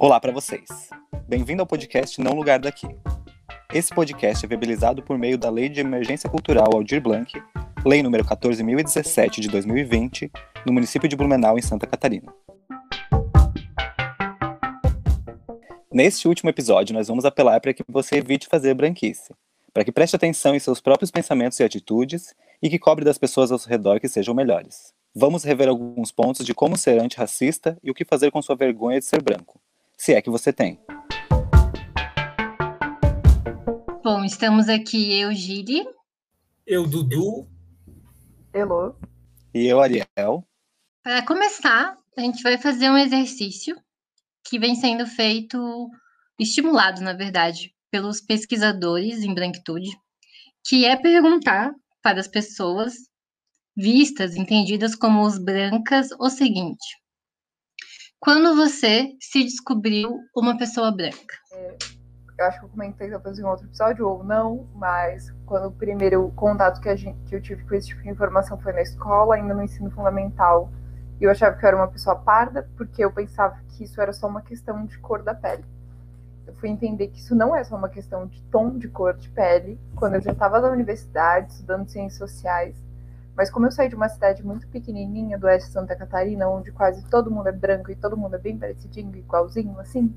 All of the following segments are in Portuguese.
Olá para vocês. Bem-vindo ao podcast Não Lugar Daqui. Esse podcast é viabilizado por meio da Lei de Emergência Cultural Aldir Blanc, Lei número 14.017 de 2020, no município de Blumenau, em Santa Catarina. Neste último episódio, nós vamos apelar para que você evite fazer branquice, para que preste atenção em seus próprios pensamentos e atitudes e que cobre das pessoas ao seu redor que sejam melhores. Vamos rever alguns pontos de como ser antirracista e o que fazer com sua vergonha de ser branco se é que você tem. Bom, estamos aqui eu, Gili. Eu, Dudu. Elô. E eu, Ariel. Para começar, a gente vai fazer um exercício que vem sendo feito, estimulado, na verdade, pelos pesquisadores em branquitude, que é perguntar para as pessoas vistas, entendidas como os brancas, o seguinte: quando você se descobriu uma pessoa branca? É, eu acho que eu comentei talvez em outro episódio ou não, mas quando o primeiro contato que, gente, que eu tive com esse tipo de informação foi na escola, ainda no ensino fundamental, e eu achava que eu era uma pessoa parda, porque eu pensava que isso era só uma questão de cor da pele. Eu fui entender que isso não é só uma questão de tom de cor de pele, quando eu já estava na universidade, estudando ciências sociais, mas como eu saí de uma cidade muito pequenininha do oeste de Santa Catarina, onde quase todo mundo é branco e todo mundo é bem parecidinho, igualzinho, assim,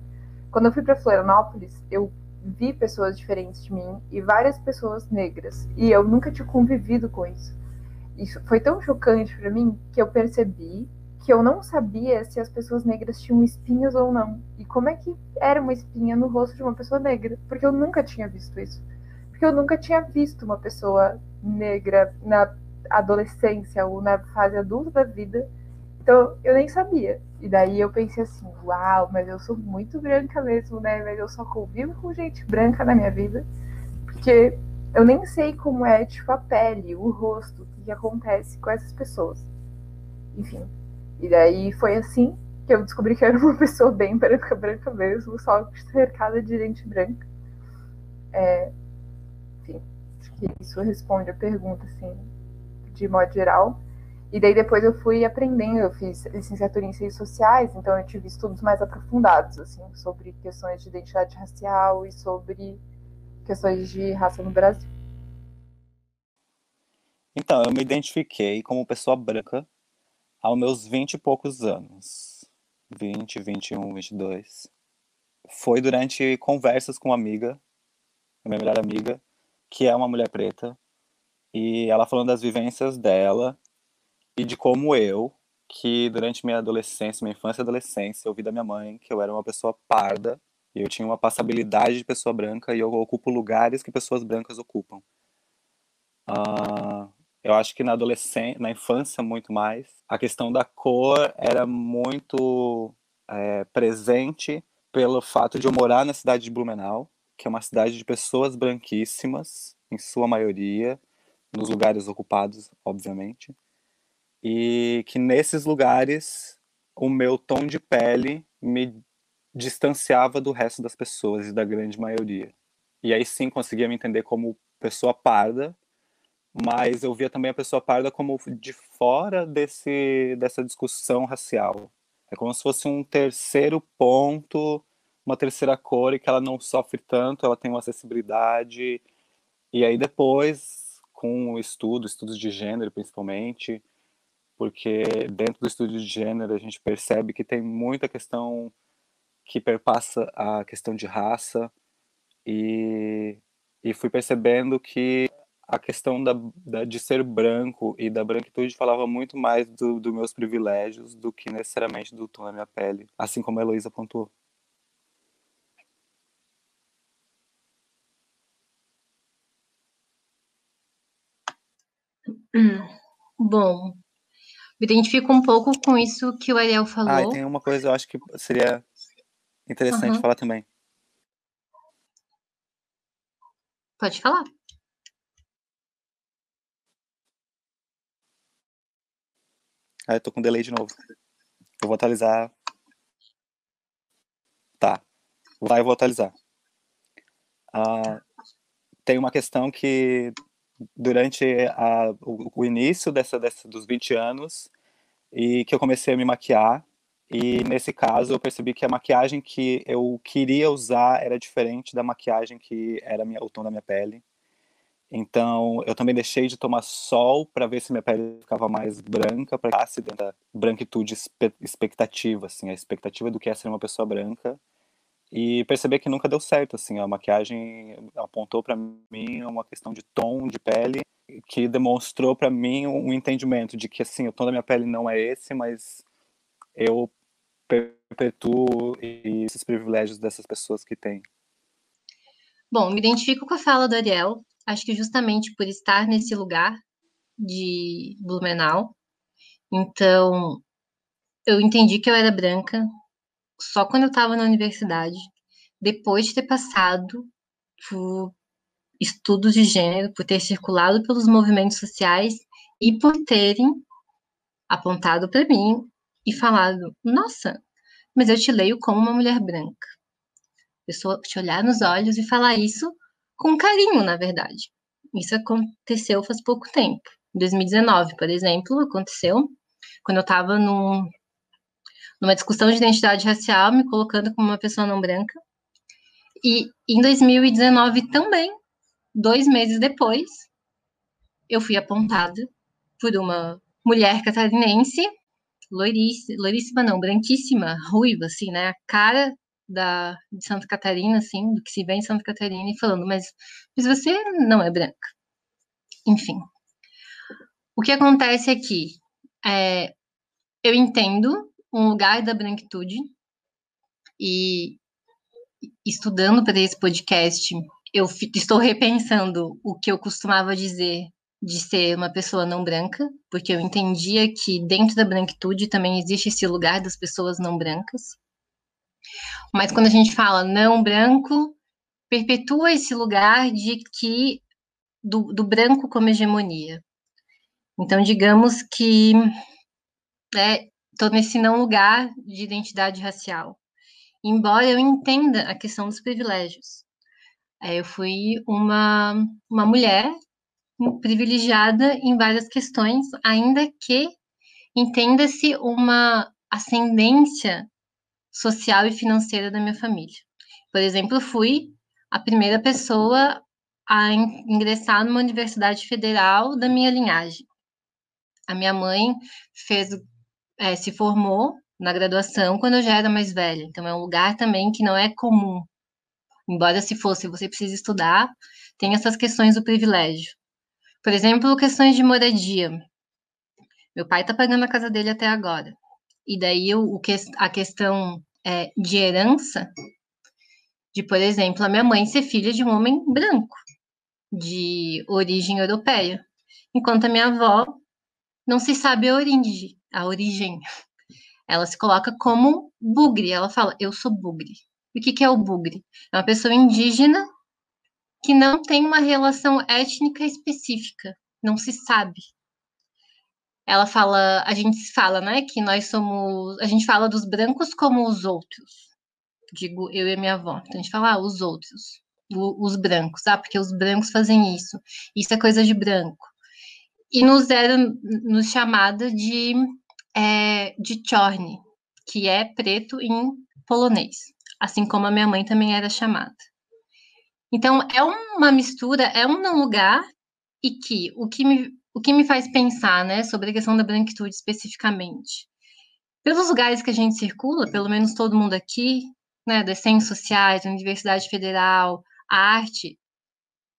quando eu fui para Florianópolis, eu vi pessoas diferentes de mim e várias pessoas negras. E eu nunca tinha convivido com isso. Isso foi tão chocante para mim que eu percebi que eu não sabia se as pessoas negras tinham espinhas ou não. E como é que era uma espinha no rosto de uma pessoa negra? Porque eu nunca tinha visto isso. Porque eu nunca tinha visto uma pessoa negra na adolescência ou na fase adulta da vida. Então eu nem sabia. E daí eu pensei assim, uau, mas eu sou muito branca mesmo, né? Mas eu só convivo com gente branca na minha vida. Porque eu nem sei como é, tipo, a pele, o rosto, o que acontece com essas pessoas. Enfim. E daí foi assim que eu descobri que eu era uma pessoa bem branca, branca mesmo, só cercada de gente branca. É, enfim, acho que isso responde a pergunta, assim, de modo geral. E daí depois eu fui aprendendo, eu fiz licenciatura em ciências sociais, então eu tive estudos mais aprofundados, assim, sobre questões de identidade racial e sobre questões de raça no Brasil. Então, eu me identifiquei como pessoa branca aos meus vinte e poucos anos. 20, 21, 22. Foi durante conversas com uma amiga, minha melhor amiga, que é uma mulher preta, e ela falando das vivências dela e de como eu, que durante minha adolescência, minha infância e adolescência, eu vi da minha mãe que eu era uma pessoa parda e eu tinha uma passabilidade de pessoa branca e eu ocupo lugares que pessoas brancas ocupam. Uh, eu acho que na adolescência, na infância muito mais, a questão da cor era muito é, presente pelo fato de eu morar na cidade de Blumenau, que é uma cidade de pessoas branquíssimas, em sua maioria, nos lugares ocupados, obviamente, e que nesses lugares o meu tom de pele me distanciava do resto das pessoas e da grande maioria. E aí sim conseguia me entender como pessoa parda, mas eu via também a pessoa parda como de fora desse dessa discussão racial. É como se fosse um terceiro ponto, uma terceira cor e que ela não sofre tanto, ela tem uma acessibilidade. E aí depois com o estudo, estudos de gênero principalmente, porque dentro do estudo de gênero a gente percebe que tem muita questão que perpassa a questão de raça e, e fui percebendo que a questão da, da, de ser branco e da branquitude falava muito mais dos do meus privilégios do que necessariamente do tom da minha pele, assim como a Heloísa pontuou. Hum, bom, me identifico um pouco com isso que o Ariel falou. Ah, e tem uma coisa eu acho que seria interessante uhum. falar também. Pode falar. Ah, eu tô com delay de novo. Eu vou atualizar. Tá. Vai, eu vou atualizar. Ah, tem uma questão que durante a, o, o, início dessa, dessa, dos 20 anos e que eu comecei a me maquiar. E nesse caso eu percebi que a maquiagem que eu queria usar era diferente da maquiagem que era minha, o tom da minha pele. Então, eu também deixei de tomar sol para ver se minha pele ficava mais branca, para ficar dentro da branquitude expectativa, assim, a expectativa do que é ser uma pessoa branca. E perceber que nunca deu certo, assim, a maquiagem apontou para mim uma questão de tom de pele que demonstrou para mim um entendimento de que, assim, o tom da minha pele não é esse, mas eu perpetuo esses privilégios dessas pessoas que têm. Bom, me identifico com a fala do Ariel, acho que justamente por estar nesse lugar de Blumenau. Então, eu entendi que eu era branca só quando eu estava na universidade, depois de ter passado por estudos de gênero, por ter circulado pelos movimentos sociais e por terem apontado para mim e falado: Nossa, mas eu te leio como uma mulher branca. A pessoa te olhar nos olhos e falar isso com carinho, na verdade. Isso aconteceu faz pouco tempo. Em 2019, por exemplo, aconteceu quando eu estava num, numa discussão de identidade racial, me colocando como uma pessoa não branca. E em 2019 também, dois meses depois, eu fui apontada por uma mulher catarinense, loiríssima, loiríssima não, branquíssima, ruiva, assim, né? A cara da, de Santa Catarina, assim, do que se vê em Santa Catarina, e falando, mas, mas você não é branca. Enfim. O que acontece aqui? É, eu entendo um lugar da branquitude, e estudando para esse podcast, eu estou repensando o que eu costumava dizer de ser uma pessoa não branca, porque eu entendia que dentro da branquitude também existe esse lugar das pessoas não brancas. Mas quando a gente fala não branco, perpetua esse lugar de que do, do branco como hegemonia. Então, digamos que estou né, nesse não lugar de identidade racial. Embora eu entenda a questão dos privilégios. É, eu fui uma, uma mulher privilegiada em várias questões, ainda que entenda-se uma ascendência social e financeira da minha família. Por exemplo, fui a primeira pessoa a ingressar numa universidade federal da minha linhagem. A minha mãe fez, é, se formou na graduação quando eu já era mais velha, então é um lugar também que não é comum. Embora se fosse, você precisa estudar, tem essas questões do privilégio. Por exemplo, questões de moradia. Meu pai está pagando a casa dele até agora. E daí o, o que, a questão é, de herança, de, por exemplo, a minha mãe ser filha de um homem branco, de origem europeia, enquanto a minha avó não se sabe a origem, a origem. Ela se coloca como bugre, ela fala, eu sou bugre. E o que, que é o bugre? É uma pessoa indígena que não tem uma relação étnica específica, não se sabe ela fala, a gente fala, né, que nós somos, a gente fala dos brancos como os outros. Digo eu e minha avó. Então a gente fala, ah, os outros, os brancos, ah, porque os brancos fazem isso. Isso é coisa de branco. E nos era nos chamada de é, de chorne, que é preto em polonês, assim como a minha mãe também era chamada. Então é uma mistura, é um lugar e que o que me o que me faz pensar, né, sobre a questão da branquitude especificamente. Pelos lugares que a gente circula, pelo menos todo mundo aqui, né, das ciências sociais, Universidade Federal, a arte,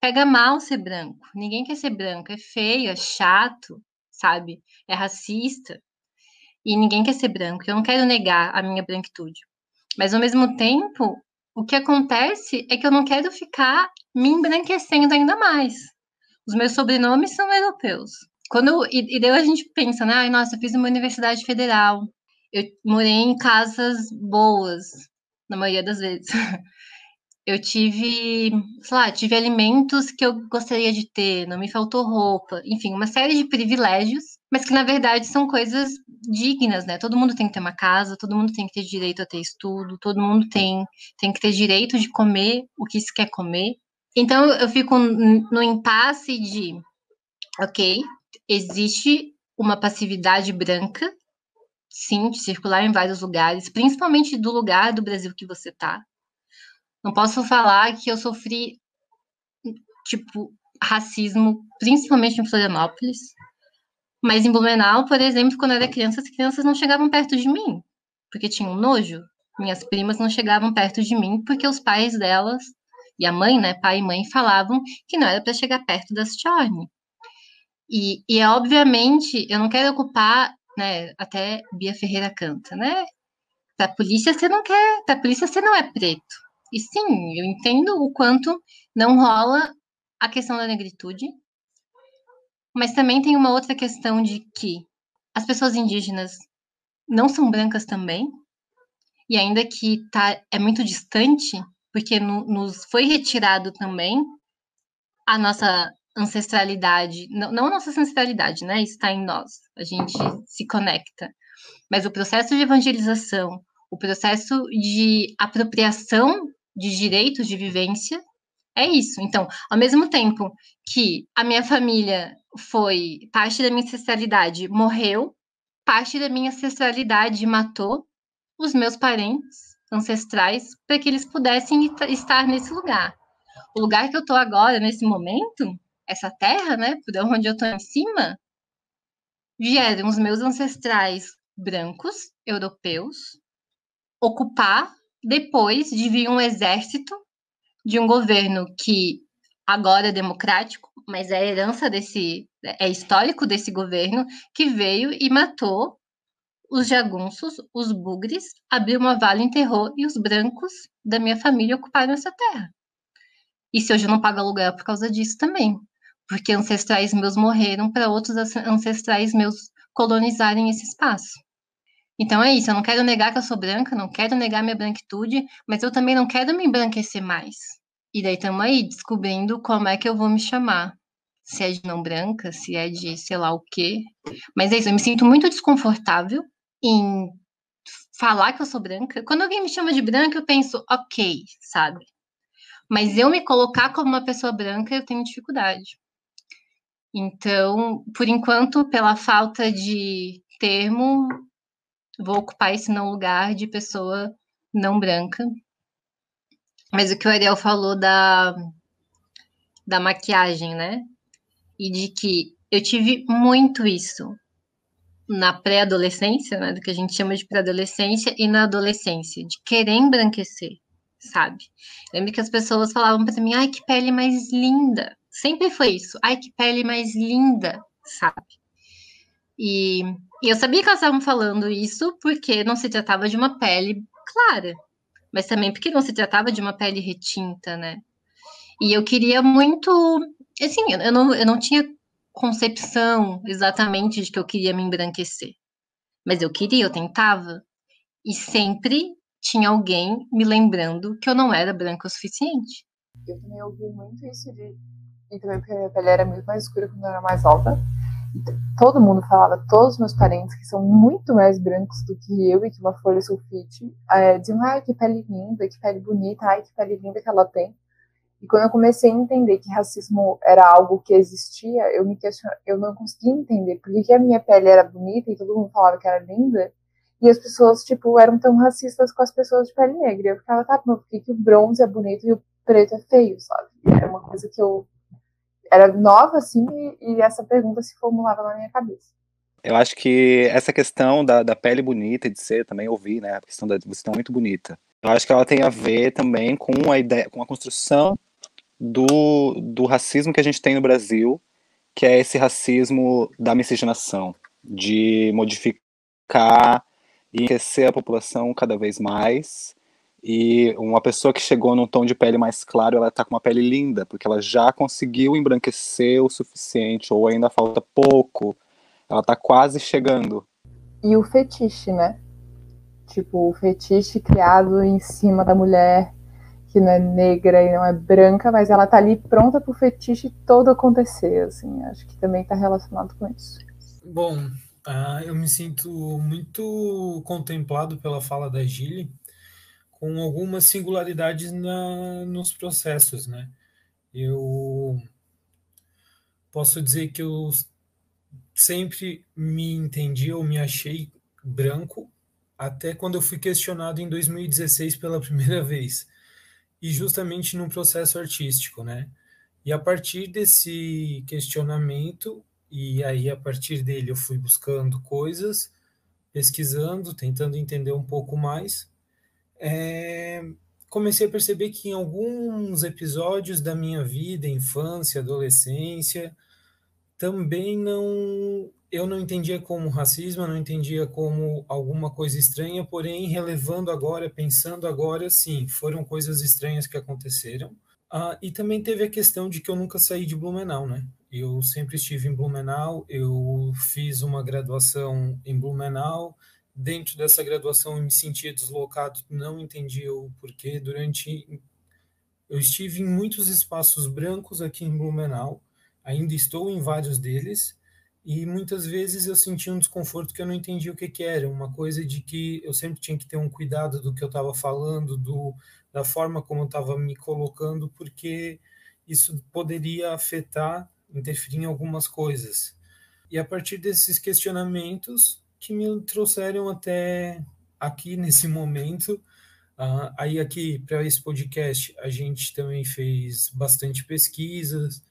pega mal ser branco. Ninguém quer ser branco, é feio, é chato, sabe? É racista. E ninguém quer ser branco. Eu não quero negar a minha branquitude. Mas ao mesmo tempo, o que acontece é que eu não quero ficar me embranquecendo ainda mais. Os meus sobrenomes são europeus. Quando e, e daí a gente pensa, né? Ai, nossa, eu fiz uma universidade federal. Eu morei em casas boas, na maioria das vezes. Eu tive, sei lá, tive alimentos que eu gostaria de ter, não me faltou roupa, enfim, uma série de privilégios, mas que na verdade são coisas dignas, né? Todo mundo tem que ter uma casa, todo mundo tem que ter direito a ter estudo, todo mundo tem, tem que ter direito de comer o que se quer comer. Então eu fico no impasse de ok, existe uma passividade branca, sim, de circular em vários lugares, principalmente do lugar do Brasil que você tá. Não posso falar que eu sofri, tipo, racismo, principalmente em Florianópolis. Mas em Blumenau, por exemplo, quando eu era criança, as crianças não chegavam perto de mim, porque tinham nojo. Minhas primas não chegavam perto de mim, porque os pais delas, e a mãe, né, pai e mãe, falavam que não era para chegar perto das Chorne. E, e, obviamente, eu não quero ocupar, né, até Bia Ferreira canta, né? Pra polícia você não quer, pra polícia você não é preto. E sim, eu entendo o quanto não rola a questão da negritude, mas também tem uma outra questão de que as pessoas indígenas não são brancas também, e ainda que tá, é muito distante, porque no, nos foi retirado também a nossa ancestralidade, não, não a nossa ancestralidade, né? Está em nós, a gente se conecta. Mas o processo de evangelização, o processo de apropriação de direitos de vivência é isso. Então, ao mesmo tempo que a minha família foi parte da minha ancestralidade morreu, parte da minha ancestralidade matou os meus parentes ancestrais para que eles pudessem estar nesse lugar. O lugar que eu estou agora, nesse momento, essa terra, né, por onde eu estou em cima, vieram os meus ancestrais brancos, europeus, ocupar depois de vir um exército de um governo que agora é democrático, mas é herança desse, é histórico desse governo, que veio e matou os jagunços, os bugres, abriu uma vala, enterrou, e os brancos da minha família ocuparam essa terra. E se hoje eu não pago aluguel por causa disso também, porque ancestrais meus morreram para outros ancestrais meus colonizarem esse espaço. Então é isso, eu não quero negar que eu sou branca, não quero negar minha branquitude, mas eu também não quero me embranquecer mais. E daí estamos aí descobrindo como é que eu vou me chamar. Se é de não branca, se é de sei lá o quê. Mas é isso, eu me sinto muito desconfortável em falar que eu sou branca. Quando alguém me chama de branca, eu penso, ok, sabe? Mas eu me colocar como uma pessoa branca, eu tenho dificuldade. Então, por enquanto, pela falta de termo, vou ocupar esse não lugar de pessoa não branca. Mas o que o Ariel falou da, da maquiagem, né? E de que eu tive muito isso na pré-adolescência, né? Do que a gente chama de pré-adolescência e na adolescência, de querer embranquecer, sabe? Lembro que as pessoas falavam para mim, ai, que pele mais linda. Sempre foi isso, ai, que pele mais linda, sabe? E, e eu sabia que elas estavam falando isso porque não se tratava de uma pele clara, mas também porque não se tratava de uma pele retinta, né? E eu queria muito, assim, eu não, eu não tinha concepção exatamente de que eu queria me embranquecer, mas eu queria, eu tentava, e sempre tinha alguém me lembrando que eu não era branca o suficiente. Eu também ouvi muito isso de. E também porque a minha pele era muito mais escura quando eu era mais alta todo mundo falava, todos os meus parentes, que são muito mais brancos do que eu e que uma folha sulfite, é, diziam, ai, que pele linda, que pele bonita, ai, que pele linda que ela tem. E quando eu comecei a entender que racismo era algo que existia, eu me eu não conseguia entender por que a minha pele era bonita e todo mundo falava que era linda, e as pessoas, tipo, eram tão racistas com as pessoas de pele negra. Eu ficava, tá, mas por que, que o bronze é bonito e o preto é feio, sabe? Era uma coisa que eu era nova, assim, e, e essa pergunta se formulava na minha cabeça. Eu acho que essa questão da, da pele bonita de ser, também ouvi, né? A questão da você está muito bonita. Eu acho que ela tem a ver também com a ideia, com a construção do, do racismo que a gente tem no Brasil, que é esse racismo da miscigenação, de modificar e enriquecer a população cada vez mais e uma pessoa que chegou num tom de pele mais claro, ela tá com uma pele linda, porque ela já conseguiu embranquecer o suficiente, ou ainda falta pouco. Ela tá quase chegando. E o fetiche, né? Tipo, o fetiche criado em cima da mulher que não é negra e não é branca, mas ela tá ali pronta pro fetiche todo acontecer, assim. Acho que também tá relacionado com isso. Bom, uh, eu me sinto muito contemplado pela fala da Gilly, com algumas singularidades na, nos processos, né? Eu posso dizer que eu sempre me entendi ou me achei branco até quando eu fui questionado em 2016 pela primeira vez e justamente num processo artístico, né? E a partir desse questionamento e aí a partir dele eu fui buscando coisas, pesquisando, tentando entender um pouco mais, é... comecei a perceber que em alguns episódios da minha vida, infância, adolescência, também não eu não entendia como racismo, eu não entendia como alguma coisa estranha, porém relevando agora, pensando agora, sim, foram coisas estranhas que aconteceram. Ah, e também teve a questão de que eu nunca saí de Blumenau, né? Eu sempre estive em Blumenau, eu fiz uma graduação em Blumenau. Dentro dessa graduação eu me sentia deslocado, não entendia o porquê. Durante eu estive em muitos espaços brancos aqui em Blumenau, ainda estou em vários deles, e muitas vezes eu sentia um desconforto que eu não entendia o que, que era, uma coisa de que eu sempre tinha que ter um cuidado do que eu estava falando, do, da forma como eu estava me colocando, porque isso poderia afetar, interferir em algumas coisas. E a partir desses questionamentos que me trouxeram até aqui nesse momento, uh, aí aqui para esse podcast a gente também fez bastante pesquisas,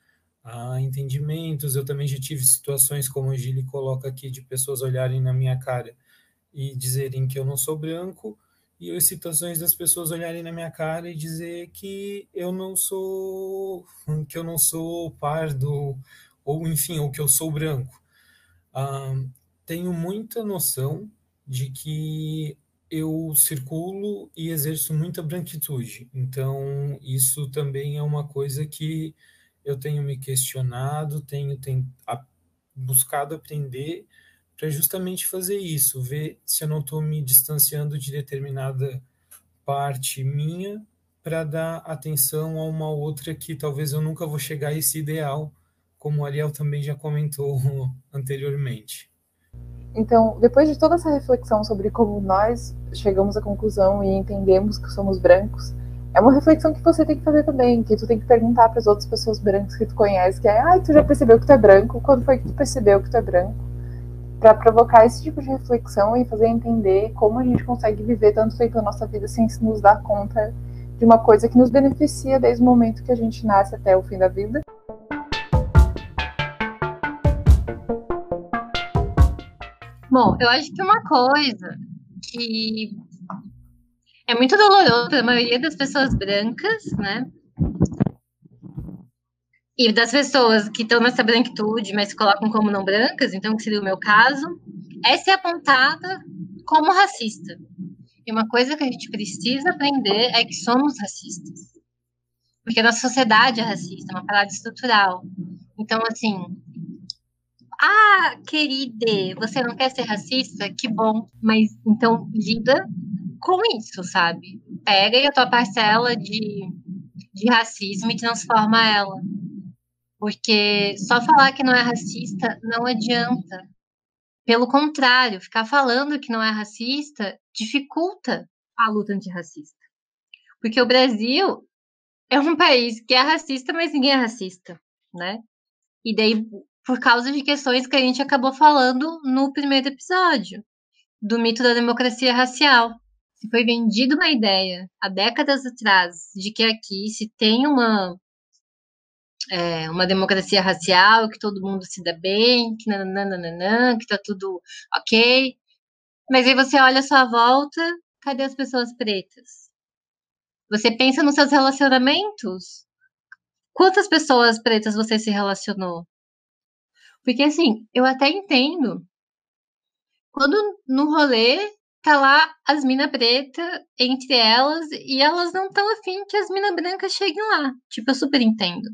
a entendimentos. Eu também já tive situações, como a Gili coloca aqui, de pessoas olharem na minha cara e dizerem que eu não sou branco, e as situações das pessoas olharem na minha cara e dizer que eu não sou que eu não sou pardo ou enfim, ou que eu sou branco. Ah, tenho muita noção de que eu circulo e exerço muita branquitude. Então, isso também é uma coisa que eu tenho me questionado, tenho, tenho a, buscado aprender para justamente fazer isso, ver se eu não estou me distanciando de determinada parte minha para dar atenção a uma outra que talvez eu nunca vou chegar a esse ideal, como o Ariel também já comentou anteriormente. Então, depois de toda essa reflexão sobre como nós chegamos à conclusão e entendemos que somos brancos, é uma reflexão que você tem que fazer também, que tu tem que perguntar para as outras pessoas brancas que tu conhece, que é, ai, tu já percebeu que tu é branco? Quando foi que tu percebeu que tu é branco? Para provocar esse tipo de reflexão e fazer entender como a gente consegue viver tanto tempo na nossa vida sem nos dar conta de uma coisa que nos beneficia desde o momento que a gente nasce até o fim da vida. Bom, eu acho que uma coisa que é muito doloroso para a maioria das pessoas brancas, né? E das pessoas que estão nessa branquitude, mas se colocam como não brancas, então que seria o meu caso, é ser apontada como racista. E uma coisa que a gente precisa aprender é que somos racistas. Porque a nossa sociedade é racista, é uma parada estrutural. Então, assim, ah, querida, você não quer ser racista? Que bom. Mas então lida com isso, sabe? Pega a tua parcela de, de racismo e transforma ela. Porque só falar que não é racista não adianta. Pelo contrário, ficar falando que não é racista dificulta a luta antirracista. Porque o Brasil é um país que é racista, mas ninguém é racista, né? E daí, por causa de questões que a gente acabou falando no primeiro episódio, do mito da democracia racial se foi vendida uma ideia há décadas atrás de que aqui se tem uma é, uma democracia racial, que todo mundo se dá bem, que nananana, que tá tudo ok. Mas aí você olha a sua volta, cadê as pessoas pretas? Você pensa nos seus relacionamentos? Quantas pessoas pretas você se relacionou? Porque assim, eu até entendo. Quando no rolê tá lá as minas preta entre elas e elas não estão afim que as minas brancas cheguem lá. Tipo, eu super entendo.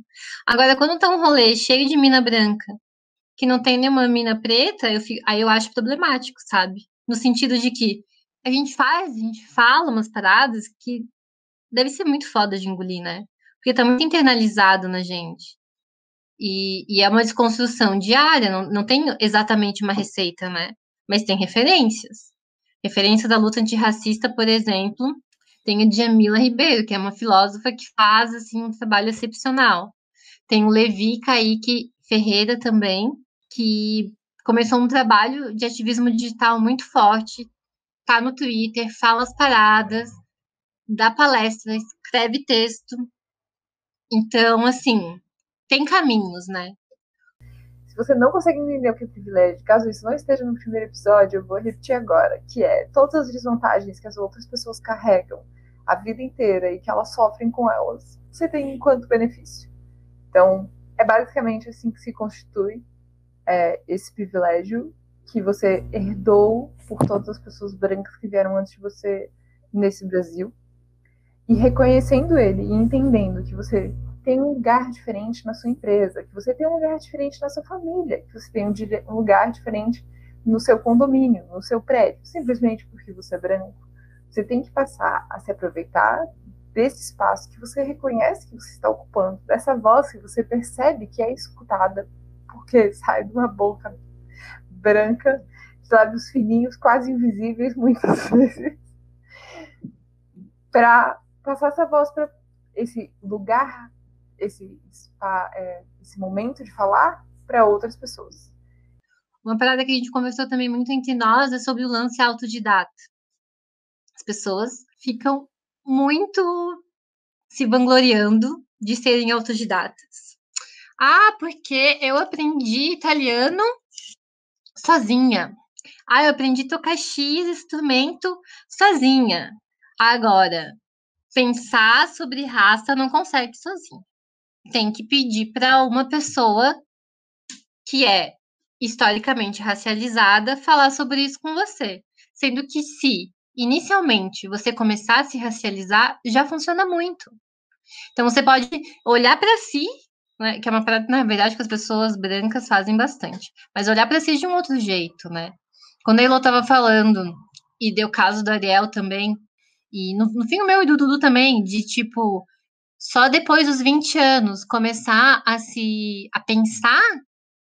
Agora, quando tá um rolê cheio de mina branca que não tem nenhuma mina preta, eu fico, aí eu acho problemático, sabe? No sentido de que a gente faz, a gente fala umas paradas que deve ser muito foda de engolir, né? Porque tá muito internalizado na gente. E, e é uma desconstrução diária, não, não tem exatamente uma receita, né? Mas tem referências. Referência da luta antirracista, por exemplo, tem a Djamila Ribeiro, que é uma filósofa que faz assim, um trabalho excepcional. Tem o Levi Kaique Ferreira também, que começou um trabalho de ativismo digital muito forte, tá no Twitter, fala as paradas, dá palestra, escreve texto. Então, assim, tem caminhos, né? Você não consegue entender o que é privilégio, caso isso não esteja no primeiro episódio, eu vou repetir agora, que é todas as desvantagens que as outras pessoas carregam a vida inteira e que elas sofrem com elas, você tem enquanto benefício. Então, é basicamente assim que se constitui é, esse privilégio que você herdou por todas as pessoas brancas que vieram antes de você nesse Brasil. E reconhecendo ele e entendendo que você tem um lugar diferente na sua empresa, que você tem um lugar diferente na sua família, que você tem um lugar diferente no seu condomínio, no seu prédio, simplesmente porque você é branco. Você tem que passar a se aproveitar desse espaço que você reconhece que você está ocupando, dessa voz que você percebe que é escutada, porque sai de uma boca branca, de lábios fininhos, quase invisíveis muitas vezes, para passar essa voz para esse lugar, esse, é, esse momento de falar para outras pessoas. Uma parada que a gente conversou também muito entre nós é sobre o lance autodidata. As pessoas ficam muito se vangloriando de serem autodidatas. Ah, porque eu aprendi italiano sozinha. Ah, eu aprendi tocar X instrumento sozinha. Agora, pensar sobre raça não consegue sozinho. Tem que pedir para uma pessoa que é historicamente racializada falar sobre isso com você. Sendo que se inicialmente você começar a se racializar, já funciona muito. Então você pode olhar para si, né, que é uma prática, na verdade, que as pessoas brancas fazem bastante, mas olhar para si de um outro jeito, né? Quando a Elo estava falando, e deu caso do Ariel também, e no, no fim o meu e do Dudu também, de tipo, só depois dos 20 anos começar a se a pensar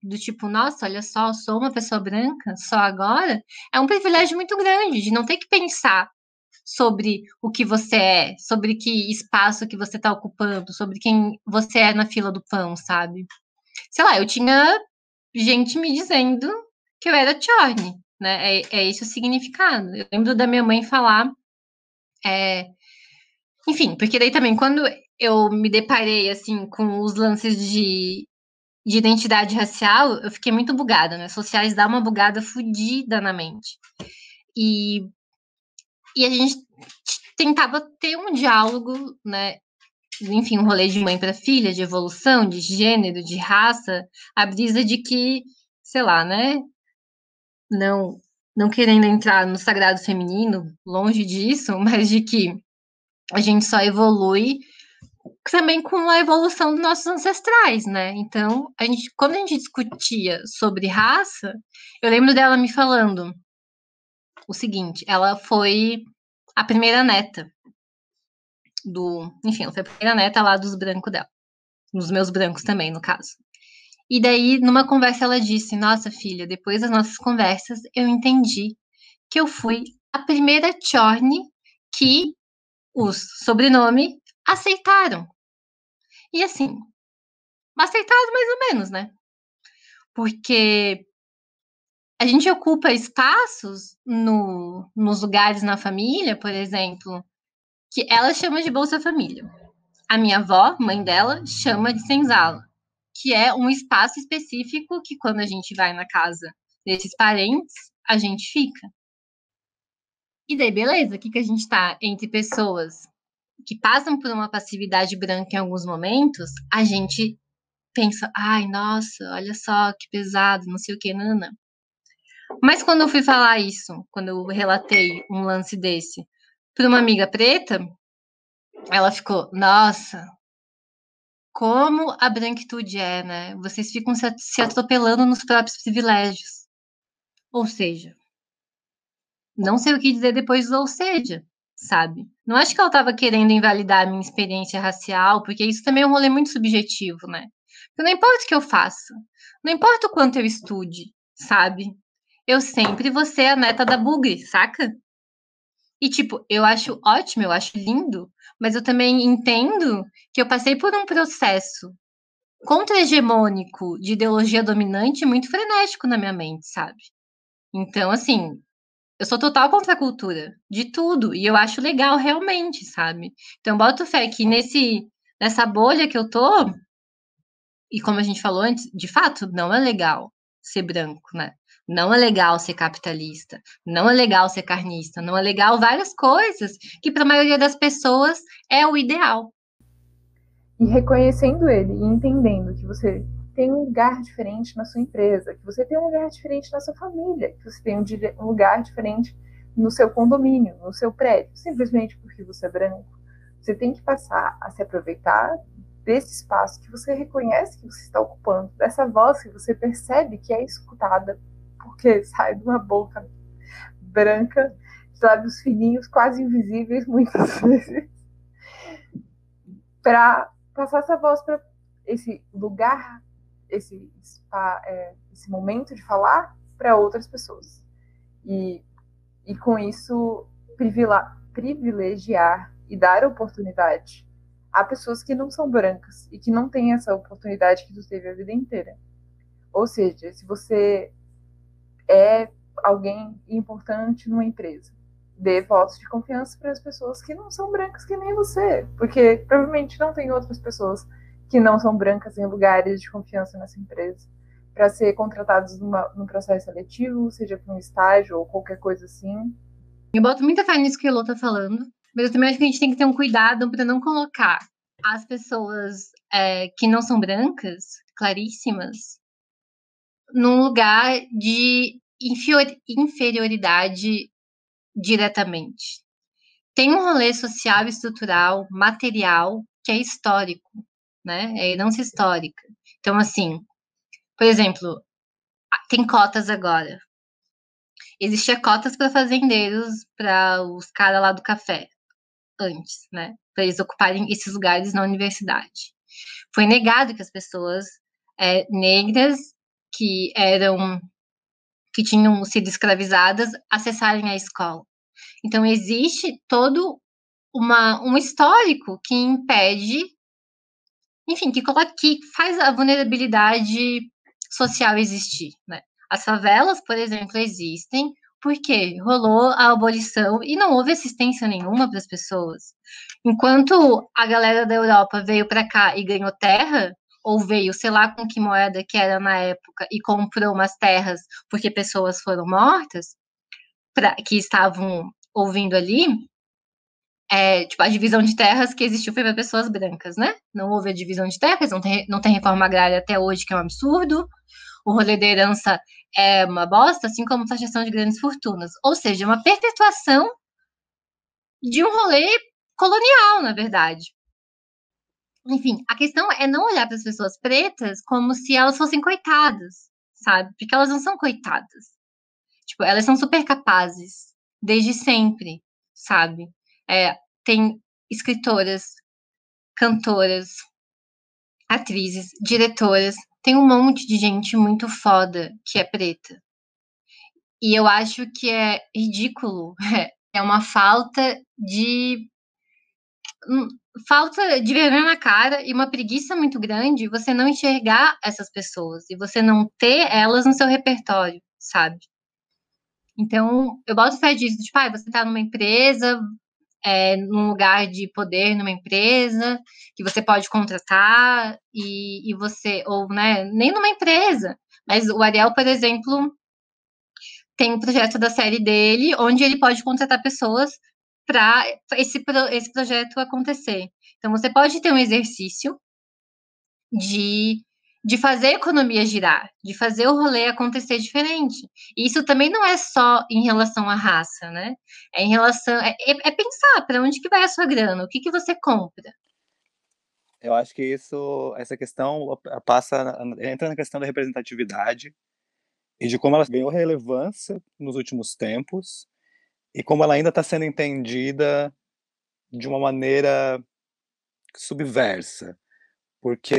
do tipo, nossa, olha só, sou uma pessoa branca só agora, é um privilégio muito grande de não ter que pensar sobre o que você é, sobre que espaço que você está ocupando, sobre quem você é na fila do pão, sabe? Sei lá, eu tinha gente me dizendo que eu era Charlie, né? É, é esse o significado. Eu lembro da minha mãe falar. É... Enfim, porque daí também, quando eu me deparei assim com os lances de de identidade racial, eu fiquei muito bugada, né? Sociais dá uma bugada fodida na mente. E, e a gente tentava ter um diálogo, né? Enfim, um rolê de mãe para filha, de evolução, de gênero, de raça, a brisa de que, sei lá, né? Não, não querendo entrar no sagrado feminino, longe disso, mas de que a gente só evolui também com a evolução dos nossos ancestrais, né? Então, a gente, quando a gente discutia sobre raça, eu lembro dela me falando o seguinte: ela foi a primeira neta do. Enfim, ela foi a primeira neta lá dos brancos dela. Dos meus brancos também, no caso. E daí, numa conversa, ela disse: Nossa, filha, depois das nossas conversas, eu entendi que eu fui a primeira Chorne que os sobrenome aceitaram. E assim, aceitado mais ou menos, né? Porque a gente ocupa espaços no, nos lugares na família, por exemplo, que ela chama de Bolsa Família. A minha avó, mãe dela, chama de senzala, que é um espaço específico que quando a gente vai na casa desses parentes, a gente fica. E daí, beleza, o que, a gente tá entre pessoas que passam por uma passividade branca em alguns momentos, a gente pensa, ai, nossa, olha só que pesado, não sei o que, nana. Mas quando eu fui falar isso, quando eu relatei um lance desse para uma amiga preta, ela ficou, nossa, como a branquitude é, né? Vocês ficam se atropelando nos próprios privilégios. Ou seja, não sei o que dizer depois ou seja sabe? Não acho que ela estava querendo invalidar a minha experiência racial, porque isso também é um rolê muito subjetivo, né? Porque não importa o que eu faça, não importa o quanto eu estude, sabe? Eu sempre vou ser a neta da bugre, saca? E, tipo, eu acho ótimo, eu acho lindo, mas eu também entendo que eu passei por um processo contra-hegemônico de ideologia dominante muito frenético na minha mente, sabe? Então, assim, eu sou total contra a cultura, de tudo, e eu acho legal realmente, sabe? Então, boto fé que nesse, nessa bolha que eu tô, e como a gente falou antes, de fato, não é legal ser branco, né? Não é legal ser capitalista, não é legal ser carnista, não é legal várias coisas que para a maioria das pessoas é o ideal. E reconhecendo ele e entendendo que você tem um lugar diferente na sua empresa, que você tem um lugar diferente na sua família, que você tem um lugar diferente no seu condomínio, no seu prédio, simplesmente porque você é branco. Você tem que passar a se aproveitar desse espaço que você reconhece que você está ocupando, dessa voz que você percebe que é escutada, porque sai de uma boca branca, de lábios fininhos, quase invisíveis muitas vezes, para passar essa voz para esse lugar, esse, é, esse momento de falar para outras pessoas. E, e com isso, privilegiar e dar oportunidade há pessoas que não são brancas e que não têm essa oportunidade que tu teve a vida inteira. Ou seja, se você é alguém importante numa empresa, dê votos de confiança para as pessoas que não são brancas que nem você, porque provavelmente não tem outras pessoas que não são brancas em lugares de confiança nessa empresa para ser contratados numa, num processo seletivo, seja para um estágio ou qualquer coisa assim. Eu boto muita fé nisso que o Elô tá falando, mas eu também acho que a gente tem que ter um cuidado para não colocar as pessoas é, que não são brancas, claríssimas, num lugar de inferioridade diretamente. Tem um rolê social, estrutural, material, que é histórico, né? É herança histórica. Então, assim, por exemplo, tem cotas agora. Existia cotas para fazendeiros, para os caras lá do café antes, né? Para eles ocuparem esses lugares na universidade. Foi negado que as pessoas é, negras que eram que tinham sido escravizadas acessarem a escola. Então existe todo uma, um histórico que impede, enfim, que, coloca, que faz a vulnerabilidade social existir. Né? As favelas, por exemplo, existem porque rolou a abolição e não houve assistência nenhuma para as pessoas. Enquanto a galera da Europa veio para cá e ganhou terra, ou veio, sei lá com que moeda que era na época, e comprou umas terras porque pessoas foram mortas, pra, que estavam ouvindo ali, é, tipo, a divisão de terras que existiu foi para pessoas brancas, né? Não houve a divisão de terras, não tem, não tem reforma agrária até hoje, que é um absurdo o rolê da herança é uma bosta, assim como taxação de grandes fortunas. Ou seja, uma perpetuação de um rolê colonial, na verdade. Enfim, a questão é não olhar para as pessoas pretas como se elas fossem coitadas, sabe? Porque elas não são coitadas. Tipo, elas são super capazes, desde sempre, sabe? É, tem escritoras, cantoras, atrizes, diretoras tem um monte de gente muito foda que é preta. E eu acho que é ridículo. É uma falta de. Hum, falta de vergonha na cara e uma preguiça muito grande você não enxergar essas pessoas e você não ter elas no seu repertório, sabe? Então, eu boto fé disso, tipo, ah, você tá numa empresa, é, num lugar de poder numa empresa que você pode contratar e, e você, ou né, nem numa empresa, mas o Ariel, por exemplo, tem um projeto da série dele onde ele pode contratar pessoas para esse, esse projeto acontecer. Então, você pode ter um exercício de de fazer a economia girar, de fazer o rolê acontecer diferente. E isso também não é só em relação à raça, né? É em relação. É, é, é pensar para onde que vai a sua grana, o que, que você compra. Eu acho que isso, essa questão passa, entra na questão da representatividade e de como ela ganhou relevância nos últimos tempos e como ela ainda está sendo entendida de uma maneira subversa porque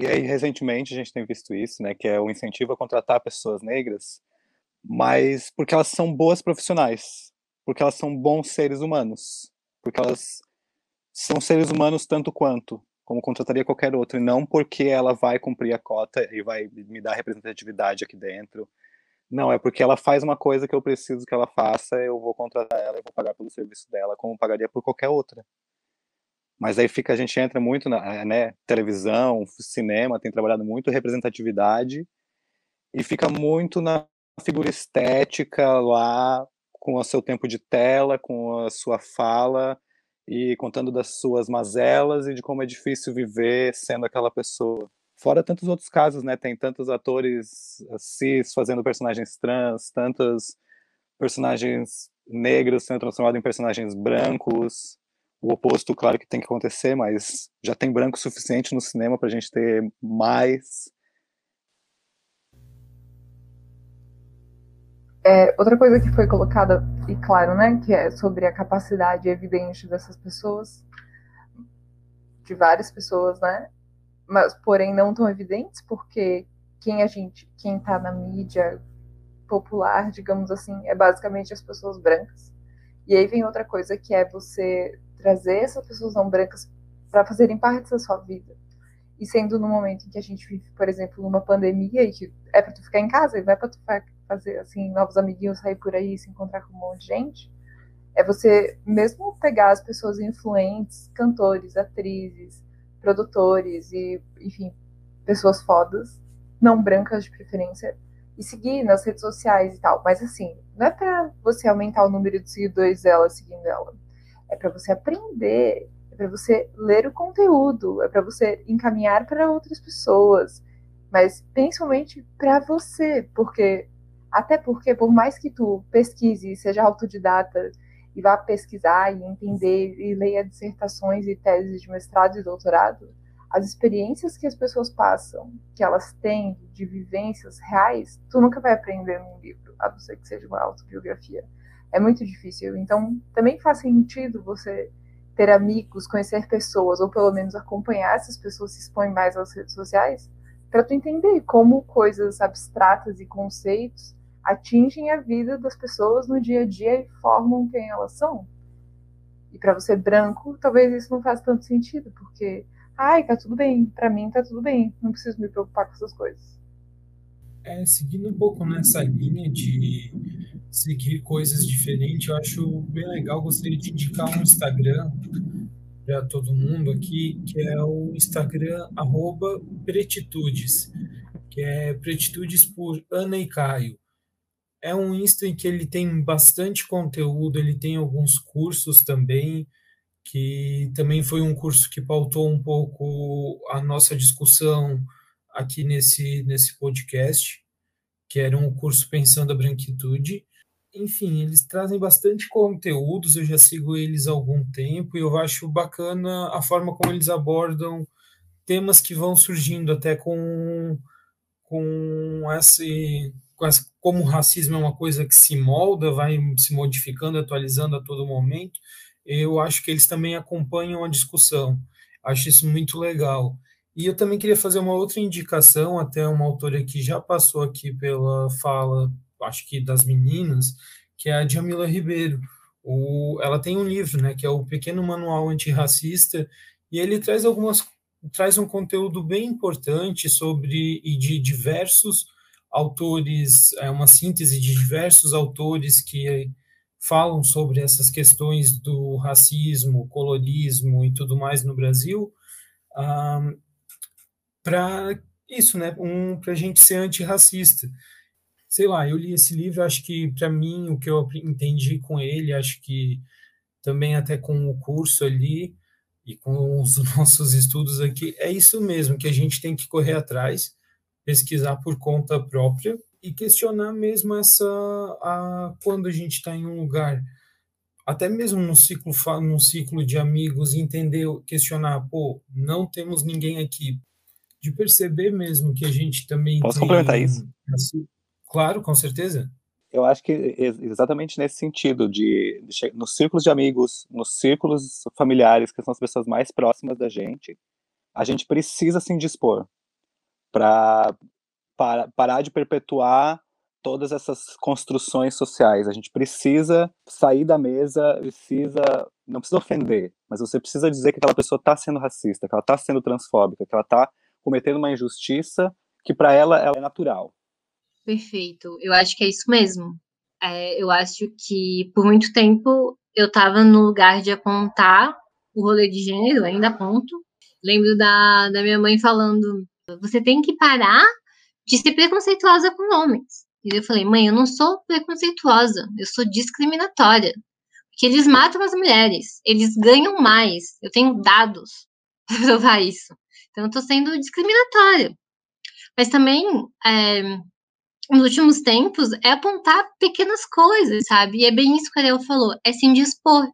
e aí recentemente a gente tem visto isso, né, que é o incentivo a contratar pessoas negras, mas porque elas são boas profissionais, porque elas são bons seres humanos, porque elas são seres humanos tanto quanto, como contrataria qualquer outro, e não porque ela vai cumprir a cota e vai me dar representatividade aqui dentro. Não, é porque ela faz uma coisa que eu preciso que ela faça, eu vou contratar ela e vou pagar pelo serviço dela, como pagaria por qualquer outra. Mas aí fica, a gente entra muito na né, televisão, cinema, tem trabalhado muito representatividade e fica muito na figura estética lá, com o seu tempo de tela, com a sua fala, e contando das suas mazelas e de como é difícil viver sendo aquela pessoa. Fora tantos outros casos, né? Tem tantos atores cis fazendo personagens trans, tantos personagens negros sendo transformados em personagens brancos. O oposto, claro que tem que acontecer, mas já tem branco suficiente no cinema para a gente ter mais. É, outra coisa que foi colocada, e claro, né, que é sobre a capacidade evidente dessas pessoas, de várias pessoas, né, mas porém não tão evidentes, porque quem a gente, quem está na mídia popular, digamos assim, é basicamente as pessoas brancas. E aí vem outra coisa que é você trazer essas pessoas não brancas para fazerem parte da sua vida. E sendo no momento em que a gente vive, por exemplo, numa pandemia e que é para tu ficar em casa e não é para tu fazer assim novos amiguinhos, sair por aí, se encontrar com um monte de gente, é você mesmo pegar as pessoas influentes, cantores, atrizes, produtores e, enfim, pessoas fodas, não brancas de preferência, e seguir nas redes sociais e tal. Mas assim, não é para você aumentar o número de seguidores dela seguindo ela. É para você aprender, é para você ler o conteúdo, é para você encaminhar para outras pessoas, mas principalmente para você, porque até porque, por mais que tu pesquise, seja autodidata e vá pesquisar e entender e leia dissertações e teses de mestrado e doutorado, as experiências que as pessoas passam, que elas têm de vivências reais, tu nunca vai aprender num livro, a não ser que seja uma autobiografia. É muito difícil. Então, também faz sentido você ter amigos, conhecer pessoas, ou pelo menos acompanhar essas pessoas se expõem mais às redes sociais, para tu entender como coisas abstratas e conceitos atingem a vida das pessoas no dia a dia e formam quem elas são. E para você branco, talvez isso não faça tanto sentido, porque, ai, tá tudo bem, para mim tá tudo bem, não preciso me preocupar com essas coisas. É, seguindo um pouco nessa linha de seguir coisas diferentes, eu acho bem legal. Gostaria de indicar um Instagram para todo mundo aqui, que é o Instagram Pretitudes, que é Pretitudes por Ana e Caio é um Insta em que ele tem bastante conteúdo, ele tem alguns cursos também, que também foi um curso que pautou um pouco a nossa discussão aqui nesse, nesse podcast, que era um curso Pensando a Branquitude. Enfim, eles trazem bastante conteúdos, eu já sigo eles há algum tempo e eu acho bacana a forma como eles abordam temas que vão surgindo até com, com esse como o racismo é uma coisa que se molda, vai se modificando, atualizando a todo momento, eu acho que eles também acompanham a discussão. Acho isso muito legal. E eu também queria fazer uma outra indicação, até uma autora que já passou aqui pela fala, acho que das meninas, que é a Jamila Ribeiro. O, ela tem um livro, né, que é o Pequeno Manual Antirracista, e ele traz algumas traz um conteúdo bem importante sobre e de diversos autores, é uma síntese de diversos autores que falam sobre essas questões do racismo, colorismo e tudo mais no Brasil, um, para isso, né, um, para a gente ser antirracista. Sei lá, eu li esse livro, acho que para mim o que eu entendi com ele, acho que também até com o curso ali e com os nossos estudos aqui, é isso mesmo que a gente tem que correr atrás pesquisar por conta própria e questionar mesmo essa a, quando a gente está em um lugar até mesmo no ciclo no ciclo de amigos entender questionar pô não temos ninguém aqui. De perceber mesmo que a gente também posso tem, complementar isso? assim, claro com certeza eu acho que exatamente nesse sentido de, de nos círculos de amigos nos círculos familiares que são as pessoas mais próximas da gente a gente precisa se indispor para parar de perpetuar todas essas construções sociais. A gente precisa sair da mesa, precisa não precisa ofender, mas você precisa dizer que aquela pessoa está sendo racista, que ela está sendo transfóbica, que ela está cometendo uma injustiça que para ela, ela é natural. Perfeito. Eu acho que é isso mesmo. É, eu acho que por muito tempo eu estava no lugar de apontar o rolê de gênero, ainda aponto. Lembro da, da minha mãe falando: você tem que parar de ser preconceituosa com homens. E eu falei: mãe, eu não sou preconceituosa, eu sou discriminatória. Porque eles matam as mulheres, eles ganham mais. Eu tenho dados para provar isso. Então, eu estou sendo discriminatória. Mas também, é, nos últimos tempos, é apontar pequenas coisas, sabe? E é bem isso que a Ariel falou, é se indispor.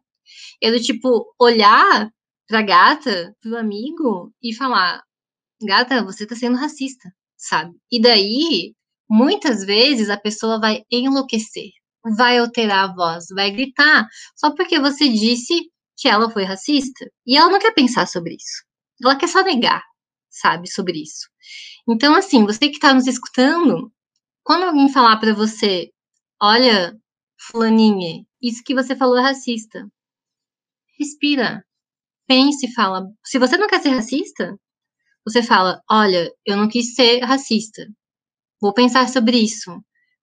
É do tipo, olhar pra gata, pro amigo, e falar, gata, você tá sendo racista, sabe? E daí, muitas vezes, a pessoa vai enlouquecer, vai alterar a voz, vai gritar, só porque você disse que ela foi racista. E ela não quer pensar sobre isso. Ela quer só negar, sabe, sobre isso. Então, assim, você que está nos escutando, quando alguém falar para você, olha, fulaninha, isso que você falou é racista, respira, pense e fala. Se você não quer ser racista, você fala, olha, eu não quis ser racista. Vou pensar sobre isso.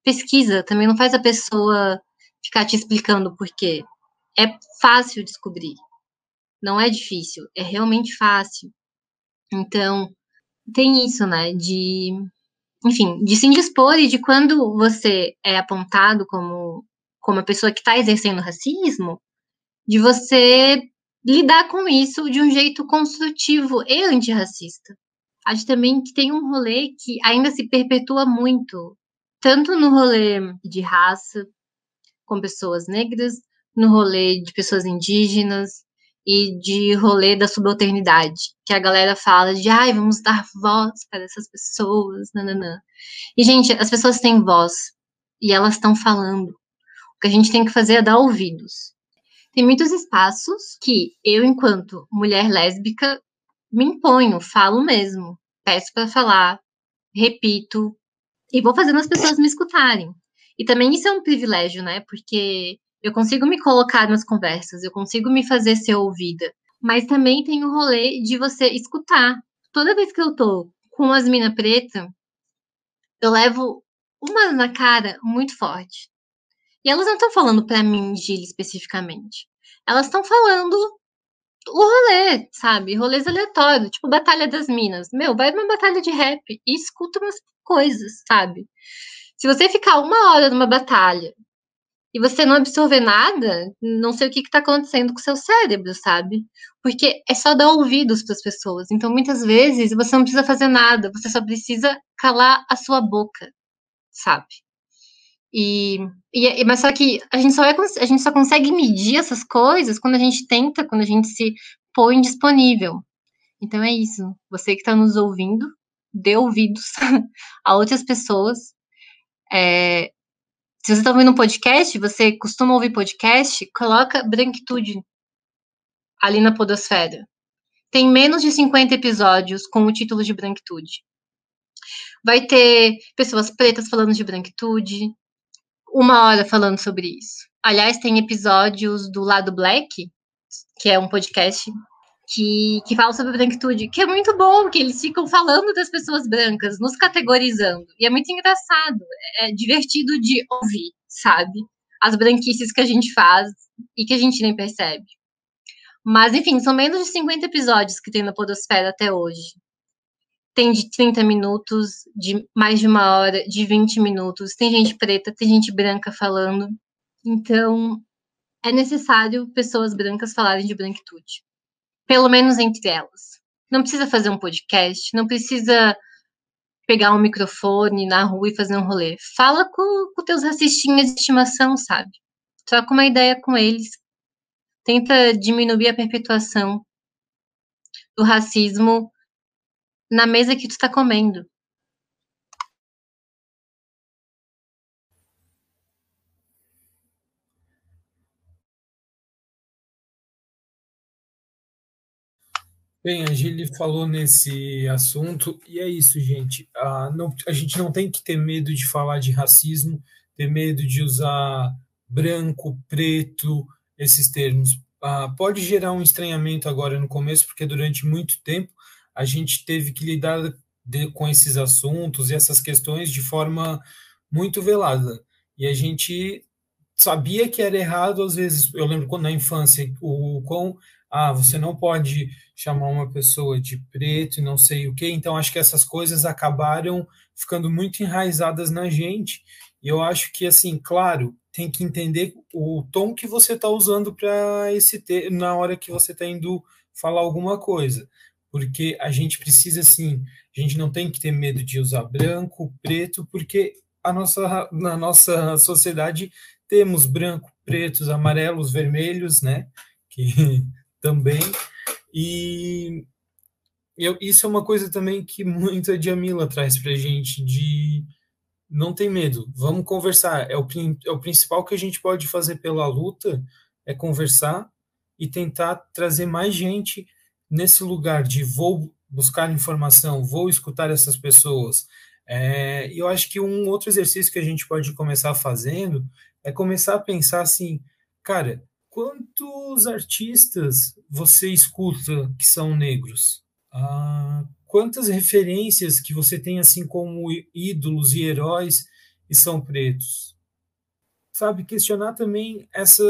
Pesquisa, também não faz a pessoa ficar te explicando por quê. É fácil descobrir. Não é difícil, é realmente fácil. Então, tem isso, né? De, enfim, de se indispor e de quando você é apontado como, como a pessoa que está exercendo racismo, de você lidar com isso de um jeito construtivo e antirracista. Acho também que tem um rolê que ainda se perpetua muito, tanto no rolê de raça, com pessoas negras, no rolê de pessoas indígenas, e de rolê da subalternidade, que a galera fala de, ai, vamos dar voz para essas pessoas, nananã. E, gente, as pessoas têm voz, e elas estão falando. O que a gente tem que fazer é dar ouvidos. Tem muitos espaços que eu, enquanto mulher lésbica, me imponho, falo mesmo, peço para falar, repito, e vou fazendo as pessoas me escutarem. E também isso é um privilégio, né? Porque eu consigo me colocar nas conversas, eu consigo me fazer ser ouvida. Mas também tem o rolê de você escutar. Toda vez que eu tô com as minas preta, eu levo uma na cara muito forte. E elas não estão falando para mim, Gil, especificamente. Elas estão falando o rolê, sabe? Rolês aleatórios, tipo Batalha das Minas. Meu, vai numa batalha de rap e escuta umas coisas, sabe? Se você ficar uma hora numa batalha e você não absorver nada, não sei o que está acontecendo com o seu cérebro, sabe? Porque é só dar ouvidos para as pessoas. Então, muitas vezes, você não precisa fazer nada, você só precisa calar a sua boca, sabe? E, e, mas só que a gente só, é, a gente só consegue medir essas coisas quando a gente tenta, quando a gente se põe disponível. Então é isso. Você que está nos ouvindo, dê ouvidos a outras pessoas. É, se você está ouvindo um podcast, você costuma ouvir podcast, coloca branquitude ali na podosfera. Tem menos de 50 episódios com o título de branquitude. Vai ter pessoas pretas falando de branquitude, uma hora falando sobre isso. Aliás, tem episódios do Lado Black, que é um podcast que, que fala sobre branquitude, que é muito bom, que eles ficam falando das pessoas brancas, nos categorizando. E é muito engraçado, é divertido de ouvir, sabe? As branquices que a gente faz e que a gente nem percebe. Mas, enfim, são menos de 50 episódios que tem na Podosfera até hoje. Tem de 30 minutos, de mais de uma hora, de 20 minutos. Tem gente preta, tem gente branca falando. Então, é necessário pessoas brancas falarem de branquitude pelo menos entre elas. Não precisa fazer um podcast, não precisa pegar um microfone na rua e fazer um rolê. Fala com, com teus racistinhas de estimação, sabe? Troca uma ideia com eles. Tenta diminuir a perpetuação do racismo na mesa que tu está comendo. Bem, a Gili falou nesse assunto, e é isso, gente. A, não, a gente não tem que ter medo de falar de racismo, ter medo de usar branco, preto, esses termos. Ah, pode gerar um estranhamento agora no começo, porque durante muito tempo a gente teve que lidar de, com esses assuntos e essas questões de forma muito velada. E a gente sabia que era errado, às vezes, eu lembro quando na infância, o quão ah, você não pode chamar uma pessoa de preto e não sei o quê. Então, acho que essas coisas acabaram ficando muito enraizadas na gente. E eu acho que, assim, claro, tem que entender o tom que você está usando para esse na hora que você está indo falar alguma coisa. Porque a gente precisa, assim, a gente não tem que ter medo de usar branco, preto, porque a nossa, na nossa sociedade temos branco, pretos, amarelos, vermelhos, né? Que também. E eu, isso é uma coisa também que muito a Jamila traz para a gente, de não tem medo, vamos conversar. É o, é o principal que a gente pode fazer pela luta, é conversar e tentar trazer mais gente nesse lugar de vou buscar informação, vou escutar essas pessoas. É, eu acho que um outro exercício que a gente pode começar fazendo é começar a pensar assim, cara, quantos artistas você escuta que são negros? Ah, quantas referências que você tem assim como ídolos e heróis e são pretos? Sabe, questionar também essa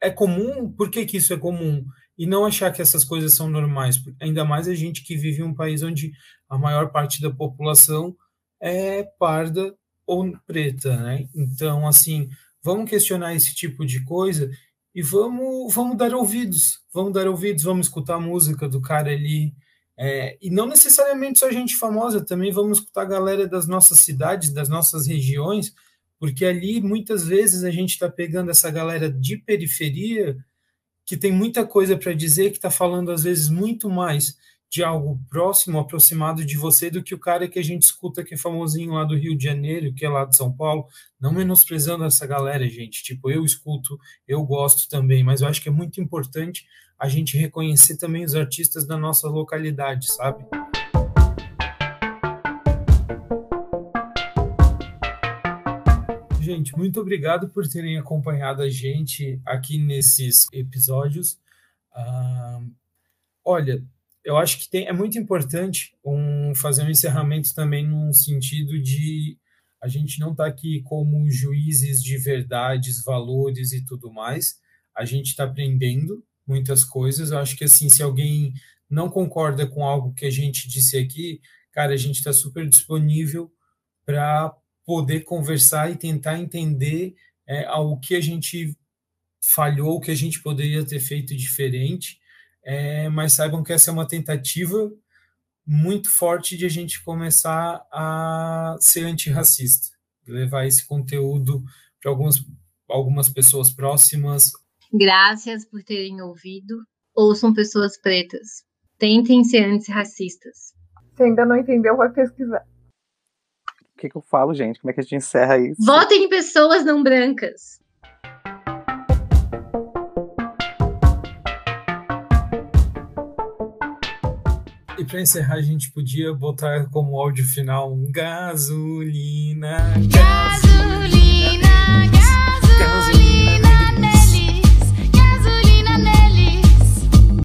é comum, por que, que isso é comum? E não achar que essas coisas são normais, ainda mais a gente que vive em um país onde a maior parte da população é parda ou preta, né? Então, assim, vamos questionar esse tipo de coisa e vamos, vamos dar ouvidos, vamos dar ouvidos, vamos escutar a música do cara ali. É, e não necessariamente só gente famosa, também vamos escutar a galera das nossas cidades, das nossas regiões, porque ali muitas vezes a gente está pegando essa galera de periferia que tem muita coisa para dizer, que está falando às vezes muito mais de algo próximo, aproximado de você, do que o cara que a gente escuta que é famosinho lá do Rio de Janeiro, que é lá de São Paulo. Não menosprezando essa galera, gente. Tipo, eu escuto, eu gosto também, mas eu acho que é muito importante a gente reconhecer também os artistas da nossa localidade, sabe? Gente, muito obrigado por terem acompanhado a gente aqui nesses episódios. Uh, olha, eu acho que tem, é muito importante um, fazer um encerramento também num sentido de a gente não está aqui como juízes de verdades, valores e tudo mais. A gente está aprendendo muitas coisas. Eu acho que assim, se alguém não concorda com algo que a gente disse aqui, cara, a gente está super disponível para poder conversar e tentar entender é, o que a gente falhou, o que a gente poderia ter feito diferente é, mas saibam que essa é uma tentativa muito forte de a gente começar a ser antirracista, levar esse conteúdo para algumas, algumas pessoas próximas. Graças por terem ouvido. Ouçam pessoas pretas. Tentem ser antirracistas. Se ainda não entendeu, vai pesquisar. O que, que eu falo, gente? Como é que a gente encerra isso? Votem em pessoas não brancas. Para encerrar, a gente podia botar como áudio final um gasolina. Gasolina.